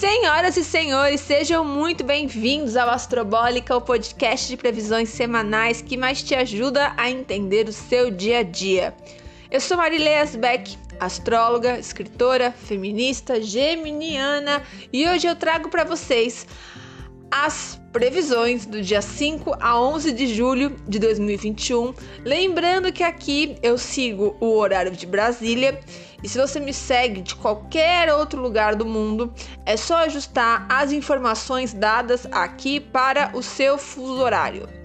Senhoras e senhores, sejam muito bem-vindos ao Astrobólica, o podcast de previsões semanais que mais te ajuda a entender o seu dia a dia. Eu sou Marilei Asbeck, astróloga, escritora, feminista, geminiana, e hoje eu trago para vocês as previsões do dia 5 a 11 de julho de 2021. Lembrando que aqui eu sigo o horário de Brasília e se você me segue de qualquer outro lugar do mundo, é só ajustar as informações dadas aqui para o seu fuso horário.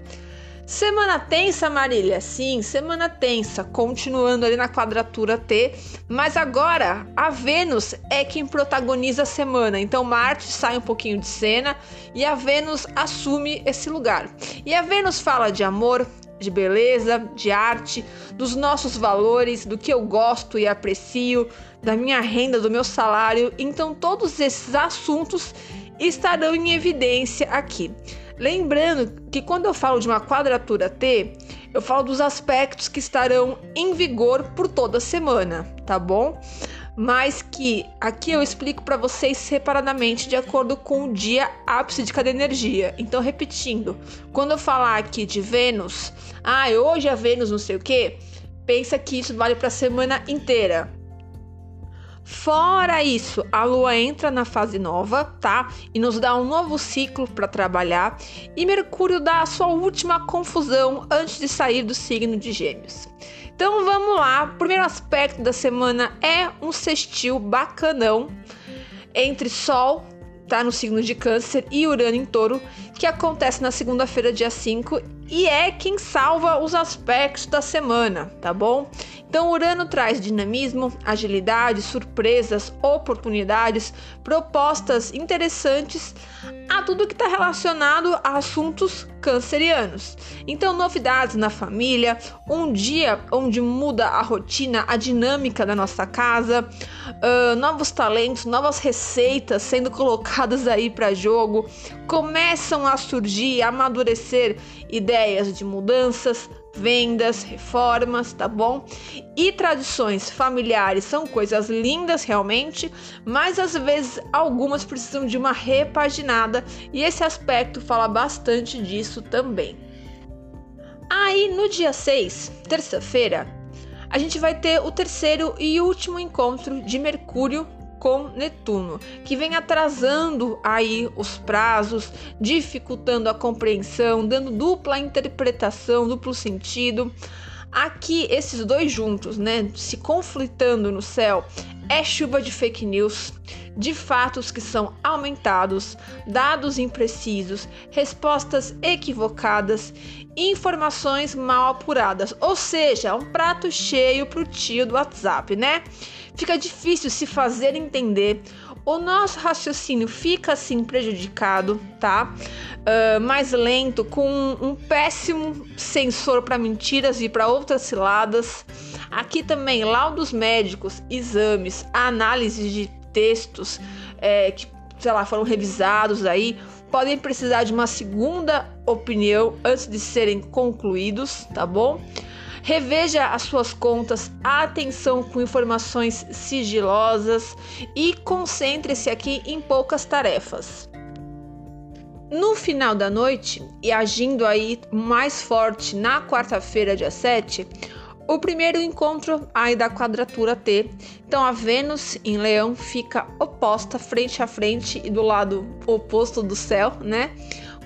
Semana tensa, Marília? Sim, semana tensa, continuando ali na quadratura T, mas agora a Vênus é quem protagoniza a semana, então Marte sai um pouquinho de cena e a Vênus assume esse lugar. E a Vênus fala de amor, de beleza, de arte, dos nossos valores, do que eu gosto e aprecio, da minha renda, do meu salário, então todos esses assuntos estarão em evidência aqui. Lembrando que quando eu falo de uma quadratura T, eu falo dos aspectos que estarão em vigor por toda semana, tá bom? Mas que aqui eu explico para vocês separadamente de acordo com o dia ápice de cada energia. Então, repetindo, quando eu falar aqui de Vênus, ah, hoje é Vênus, não sei o que, pensa que isso vale para a semana inteira. Fora isso, a lua entra na fase nova, tá? E nos dá um novo ciclo para trabalhar, e Mercúrio dá a sua última confusão antes de sair do signo de Gêmeos. Então vamos lá, o primeiro aspecto da semana é um sextil bacanão entre Sol, tá no signo de Câncer, e Urano em Touro, que acontece na segunda-feira, dia 5, e é quem salva os aspectos da semana, tá bom? Então, Urano traz dinamismo, agilidade, surpresas, oportunidades, propostas interessantes a tudo que está relacionado a assuntos cancerianos. Então, novidades na família, um dia onde muda a rotina, a dinâmica da nossa casa, uh, novos talentos, novas receitas sendo colocadas aí para jogo, começam a surgir, a amadurecer ideias de mudanças, vendas, reformas, tá bom? E tradições familiares são coisas lindas realmente, mas às vezes algumas precisam de uma repaginada e esse aspecto fala bastante disso também. Aí no dia 6, terça-feira, a gente vai ter o terceiro e último encontro de Mercúrio com Netuno, que vem atrasando aí os prazos, dificultando a compreensão, dando dupla interpretação, duplo sentido. Aqui esses dois juntos, né, se conflitando no céu, é chuva de fake news, de fatos que são aumentados, dados imprecisos, respostas equivocadas, informações mal apuradas, ou seja, um prato cheio para o tio do WhatsApp, né? Fica difícil se fazer entender, o nosso raciocínio fica assim prejudicado, tá? Uh, mais lento, com um, um péssimo sensor para mentiras e para outras ciladas. Aqui também laudos médicos, exames, análises de textos é, que, sei lá, foram revisados aí, podem precisar de uma segunda opinião antes de serem concluídos, tá bom? Reveja as suas contas, atenção com informações sigilosas e concentre-se aqui em poucas tarefas. No final da noite, e agindo aí mais forte na quarta-feira, dia 7, o primeiro encontro aí da quadratura T. Então a Vênus em Leão fica oposta frente a frente e do lado oposto do céu, né?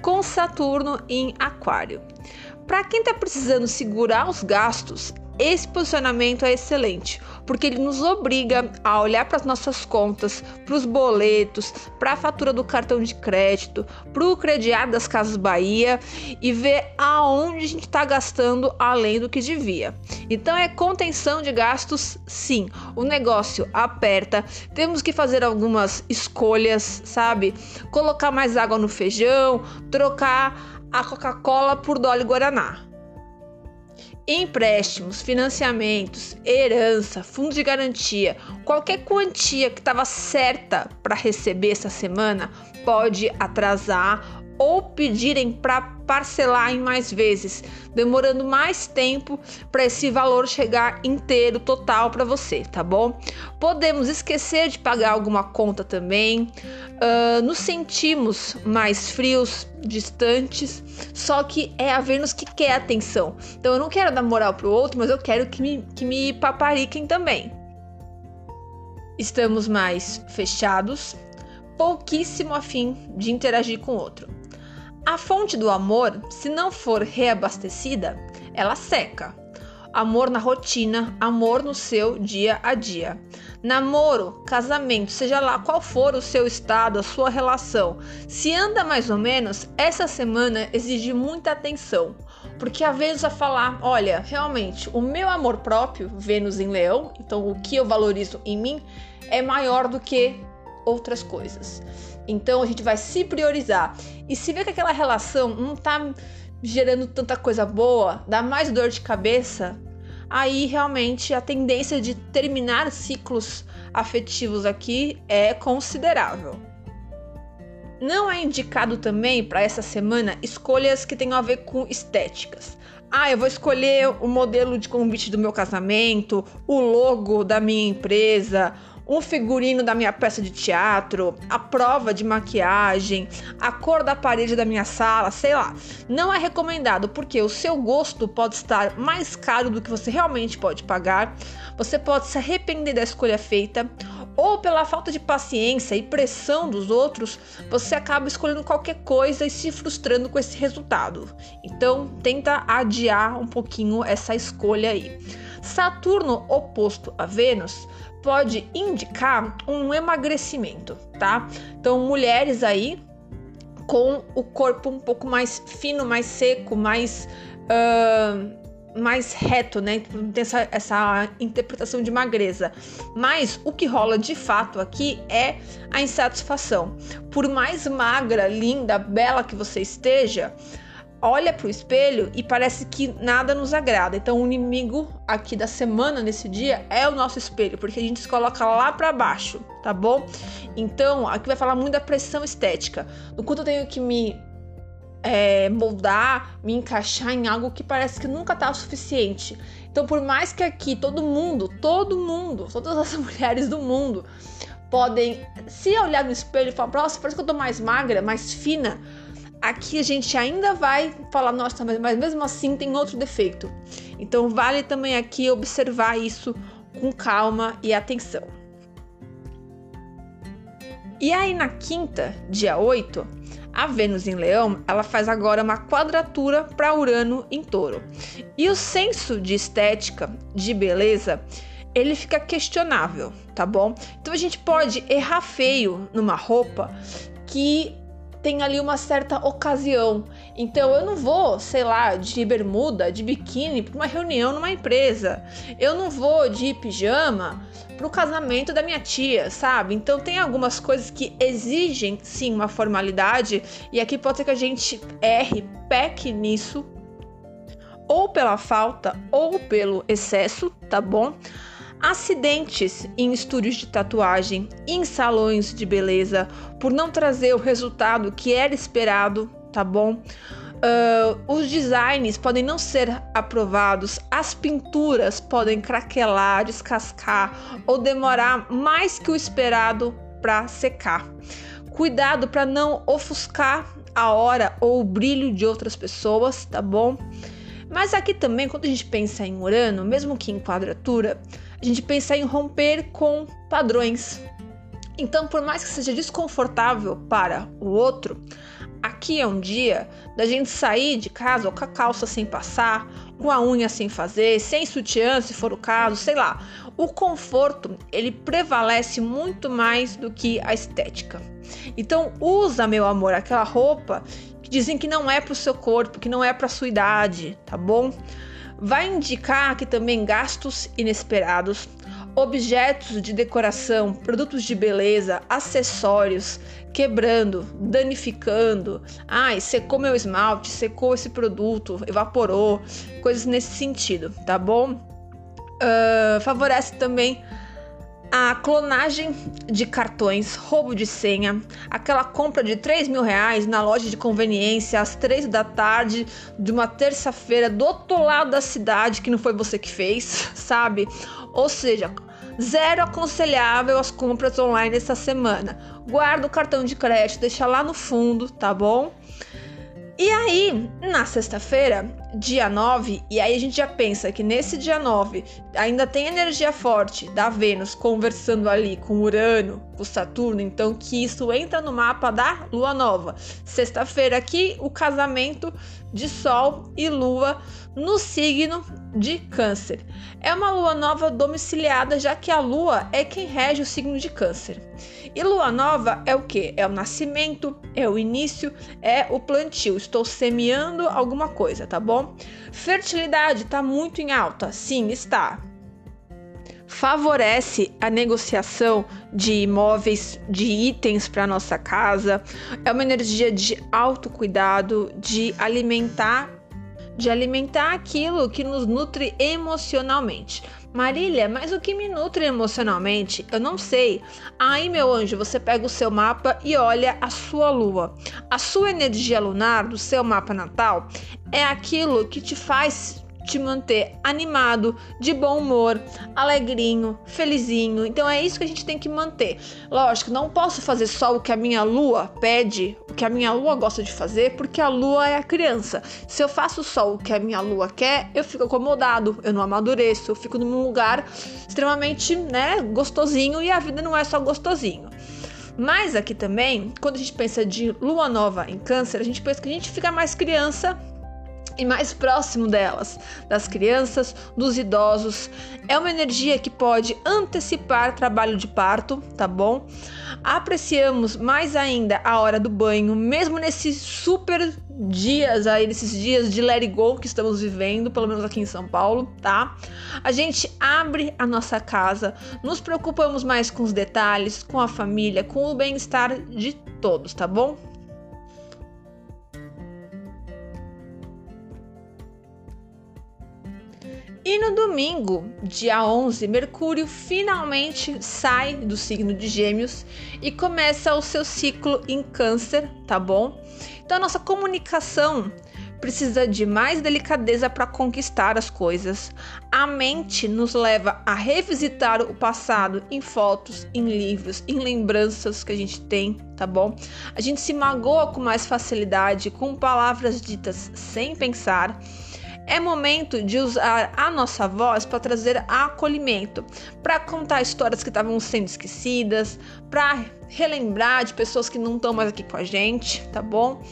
Com Saturno em Aquário. Para quem está precisando segurar os gastos, esse posicionamento é excelente, porque ele nos obriga a olhar para as nossas contas, para os boletos, para a fatura do cartão de crédito, para o crediário das Casas Bahia e ver aonde a gente está gastando além do que devia. Então é contenção de gastos, sim. O negócio aperta, temos que fazer algumas escolhas, sabe? Colocar mais água no feijão, trocar a Coca-Cola por Dolly Guaraná. Empréstimos, financiamentos, herança, fundo de garantia, qualquer quantia que estava certa para receber essa semana pode atrasar ou pedirem para parcelar em mais vezes, demorando mais tempo para esse valor chegar inteiro total para você, tá bom? Podemos esquecer de pagar alguma conta também, uh, nos sentimos mais frios, distantes, só que é a Vênus que quer atenção. Então eu não quero dar moral pro outro, mas eu quero que me, que me papariquem também. Estamos mais fechados, pouquíssimo afim de interagir com o outro. A fonte do amor, se não for reabastecida, ela seca. Amor na rotina, amor no seu dia a dia. Namoro, casamento, seja lá qual for o seu estado, a sua relação, se anda mais ou menos, essa semana exige muita atenção. Porque a Vênus vai falar: olha, realmente, o meu amor próprio, Vênus em Leão, então o que eu valorizo em mim, é maior do que outras coisas. Então a gente vai se priorizar. E se vê que aquela relação não tá gerando tanta coisa boa, dá mais dor de cabeça, aí realmente a tendência de terminar ciclos afetivos aqui é considerável. Não é indicado também para essa semana escolhas que tenham a ver com estéticas. Ah, eu vou escolher o modelo de convite do meu casamento, o logo da minha empresa, um figurino da minha peça de teatro, a prova de maquiagem, a cor da parede da minha sala, sei lá. Não é recomendado porque o seu gosto pode estar mais caro do que você realmente pode pagar. Você pode se arrepender da escolha feita ou pela falta de paciência e pressão dos outros, você acaba escolhendo qualquer coisa e se frustrando com esse resultado. Então, tenta adiar um pouquinho essa escolha aí. Saturno oposto a Vênus pode indicar um emagrecimento, tá? Então, mulheres aí com o corpo um pouco mais fino, mais seco, mais. Uh, mais reto, né? Tem essa, essa interpretação de magreza. Mas o que rola de fato aqui é a insatisfação. Por mais magra, linda, bela que você esteja, olha para o espelho e parece que nada nos agrada. Então, o inimigo aqui da semana, nesse dia, é o nosso espelho, porque a gente se coloca lá para baixo, tá bom? Então, aqui vai falar muito da pressão estética. No quanto eu tenho que me é, moldar, me encaixar em algo que parece que nunca tá o suficiente. Então, por mais que aqui todo mundo, todo mundo, todas as mulheres do mundo podem se olhar no espelho e falar: Nossa, parece que eu tô mais magra, mais fina aqui a gente ainda vai falar, nossa, mas mesmo assim tem outro defeito. Então vale também aqui observar isso com calma e atenção. E aí na quinta, dia 8, a Vênus em Leão, ela faz agora uma quadratura para Urano em Touro. E o senso de estética, de beleza, ele fica questionável, tá bom? Então a gente pode errar feio numa roupa que tem ali uma certa ocasião. Então eu não vou, sei lá, de bermuda, de biquíni para uma reunião numa empresa. Eu não vou de pijama para o casamento da minha tia, sabe? Então tem algumas coisas que exigem sim uma formalidade e aqui pode ser que a gente erre, peque nisso ou pela falta ou pelo excesso, tá bom? Acidentes em estúdios de tatuagem, em salões de beleza, por não trazer o resultado que era esperado, tá bom? Uh, os designs podem não ser aprovados, as pinturas podem craquelar, descascar ou demorar mais que o esperado para secar. Cuidado para não ofuscar a hora ou o brilho de outras pessoas, tá bom? Mas aqui também, quando a gente pensa em Urano, mesmo que em quadratura, a gente pensa em romper com padrões. Então, por mais que seja desconfortável para o outro, aqui é um dia da gente sair de casa com a calça sem passar, com a unha sem fazer, sem sutiã, se for o caso, sei lá. O conforto, ele prevalece muito mais do que a estética. Então, usa, meu amor, aquela roupa dizem que não é para o seu corpo, que não é para sua idade, tá bom? vai indicar que também gastos inesperados, objetos de decoração, produtos de beleza, acessórios quebrando, danificando. Ai, secou meu esmalte, secou esse produto, evaporou, coisas nesse sentido, tá bom? Uh, favorece também a clonagem de cartões, roubo de senha, aquela compra de 3 mil reais na loja de conveniência às 3 da tarde de uma terça-feira do outro lado da cidade que não foi você que fez, sabe? Ou seja, zero aconselhável as compras online essa semana. Guarda o cartão de crédito, deixa lá no fundo, tá bom? E aí, na sexta-feira, dia 9, e aí a gente já pensa que nesse dia 9 ainda tem energia forte da Vênus conversando ali com Urano, com Saturno, então que isso entra no mapa da Lua Nova. Sexta-feira aqui, o casamento de Sol e Lua no signo de Câncer. É uma lua nova domiciliada, já que a lua é quem rege o signo de Câncer. E lua nova é o que? É o nascimento, é o início, é o plantio. Estou semeando alguma coisa, tá bom? Fertilidade está muito em alta? Sim, está. Favorece a negociação de imóveis, de itens para nossa casa. É uma energia de autocuidado, de alimentar de alimentar aquilo que nos nutre emocionalmente. Marília, mas o que me nutre emocionalmente? Eu não sei. Aí, meu anjo, você pega o seu mapa e olha a sua lua. A sua energia lunar do seu mapa natal é aquilo que te faz te manter animado, de bom humor, alegrinho, felizinho. Então é isso que a gente tem que manter. Lógico, não posso fazer só o que a minha lua pede, o que a minha lua gosta de fazer, porque a lua é a criança. Se eu faço só o que a minha lua quer, eu fico acomodado, eu não amadureço, eu fico num lugar extremamente, né, gostosinho e a vida não é só gostosinho. Mas aqui também, quando a gente pensa de lua nova em câncer, a gente pensa que a gente fica mais criança e mais próximo delas, das crianças, dos idosos. É uma energia que pode antecipar trabalho de parto, tá bom? Apreciamos mais ainda a hora do banho, mesmo nesses super dias aí, nesses dias de let it go que estamos vivendo, pelo menos aqui em São Paulo, tá? A gente abre a nossa casa, nos preocupamos mais com os detalhes, com a família, com o bem-estar de todos, tá bom? E no domingo, dia 11, Mercúrio finalmente sai do signo de Gêmeos e começa o seu ciclo em Câncer, tá bom? Então a nossa comunicação precisa de mais delicadeza para conquistar as coisas. A mente nos leva a revisitar o passado em fotos, em livros, em lembranças que a gente tem, tá bom? A gente se magoa com mais facilidade com palavras ditas sem pensar é momento de usar a nossa voz para trazer acolhimento, para contar histórias que estavam sendo esquecidas, para relembrar de pessoas que não estão mais aqui com a gente, tá bom?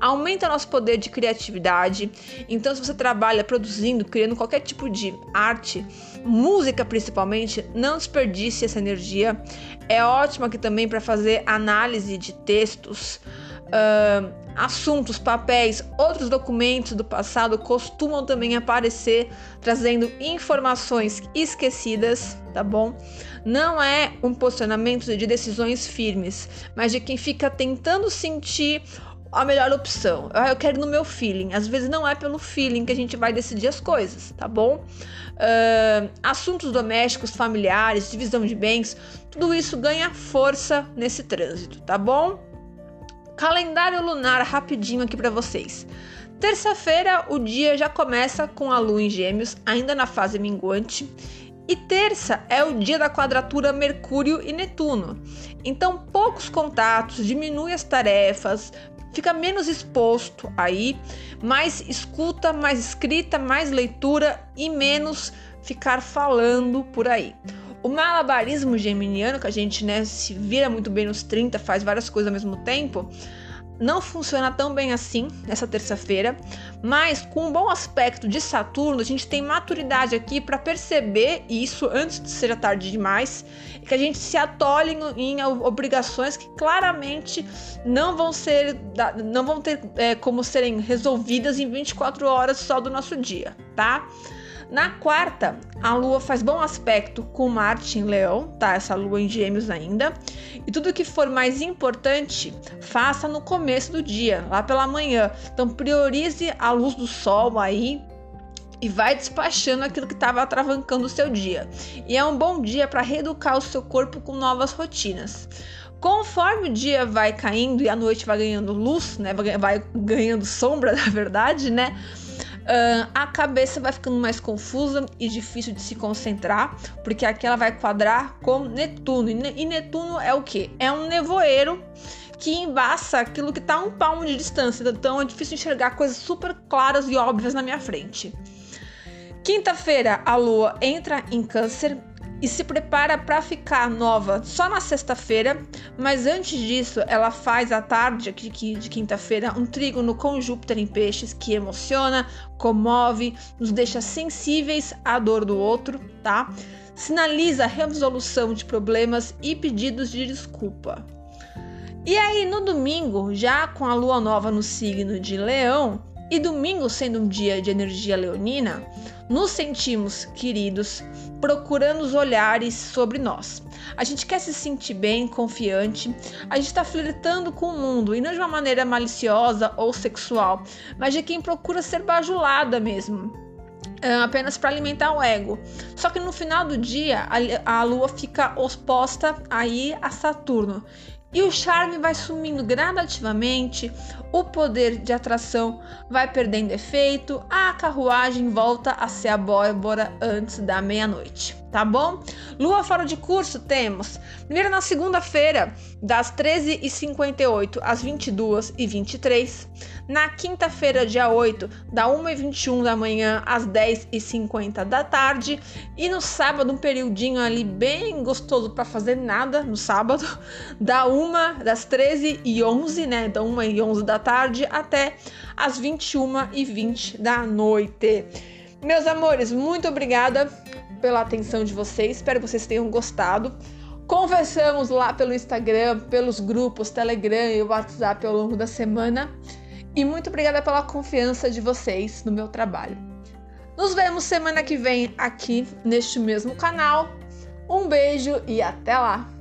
Aumenta nosso poder de criatividade. Então, se você trabalha produzindo, criando qualquer tipo de arte, música principalmente, não desperdice essa energia. É ótima aqui também para fazer análise de textos uh, assuntos, papéis, outros documentos do passado costumam também aparecer trazendo informações esquecidas, tá bom? Não é um posicionamento de decisões firmes, mas de quem fica tentando sentir a melhor opção. Eu quero no meu feeling. Às vezes não é pelo feeling que a gente vai decidir as coisas, tá bom? Uh, assuntos domésticos, familiares, divisão de bens, tudo isso ganha força nesse trânsito, tá bom? Calendário lunar rapidinho aqui para vocês. Terça-feira, o dia já começa com a lua em Gêmeos, ainda na fase minguante. E terça é o dia da quadratura Mercúrio e Netuno. Então, poucos contatos, diminui as tarefas, fica menos exposto aí, mais escuta, mais escrita, mais leitura e menos ficar falando por aí. O malabarismo geminiano, que a gente né, se vira muito bem nos 30, faz várias coisas ao mesmo tempo, não funciona tão bem assim nessa terça-feira, mas com um bom aspecto de Saturno, a gente tem maturidade aqui para perceber isso antes de ser tarde demais, que a gente se atole em, em obrigações que claramente não vão ser, não vão ter é, como serem resolvidas em 24 horas só do nosso dia, tá? Na quarta, a lua faz bom aspecto com Marte em Leão, tá? Essa lua em Gêmeos ainda. E tudo que for mais importante, faça no começo do dia, lá pela manhã. Então priorize a luz do sol aí e vai despachando aquilo que estava atravancando o seu dia. E é um bom dia para reeducar o seu corpo com novas rotinas. Conforme o dia vai caindo e a noite vai ganhando luz, né, vai ganhando sombra, na verdade, né, uh, a cabeça vai ficando mais confusa e difícil de se concentrar, porque aqui ela vai quadrar com Netuno. E Netuno é o que? É um nevoeiro que embaça aquilo que está a um palmo de distância, então é difícil enxergar coisas super claras e óbvias na minha frente. Quinta-feira, a lua entra em Câncer e se prepara para ficar nova só na sexta-feira, mas antes disso, ela faz à tarde aqui de quinta-feira um trígono com Júpiter em Peixes que emociona, comove, nos deixa sensíveis à dor do outro, tá? Sinaliza resolução de problemas e pedidos de desculpa. E aí, no domingo, já com a lua nova no signo de Leão, e domingo sendo um dia de energia leonina, nos sentimos queridos, procurando os olhares sobre nós. A gente quer se sentir bem, confiante, a gente está flertando com o mundo e não de uma maneira maliciosa ou sexual, mas de quem procura ser bajulada mesmo. apenas para alimentar o ego. Só que no final do dia a, a lua fica oposta aí a Saturno e o charme vai sumindo gradativamente, o poder de atração vai perdendo efeito, a carruagem volta a ser a bórbora antes da meia-noite, tá bom? Lua fora de curso temos primeiro na segunda-feira, das 13h58 às 22h23, na quinta-feira, dia 8, da 1h21 da manhã às 10h50 da tarde, e no sábado, um periodinho ali bem gostoso para fazer nada no sábado, da 1 das 13h11, né? Da 1h11 da tarde até as 21 e 20 da noite. Meus amores, muito obrigada pela atenção de vocês. Espero que vocês tenham gostado. Conversamos lá pelo Instagram, pelos grupos Telegram e WhatsApp ao longo da semana. E muito obrigada pela confiança de vocês no meu trabalho. Nos vemos semana que vem aqui neste mesmo canal. Um beijo e até lá!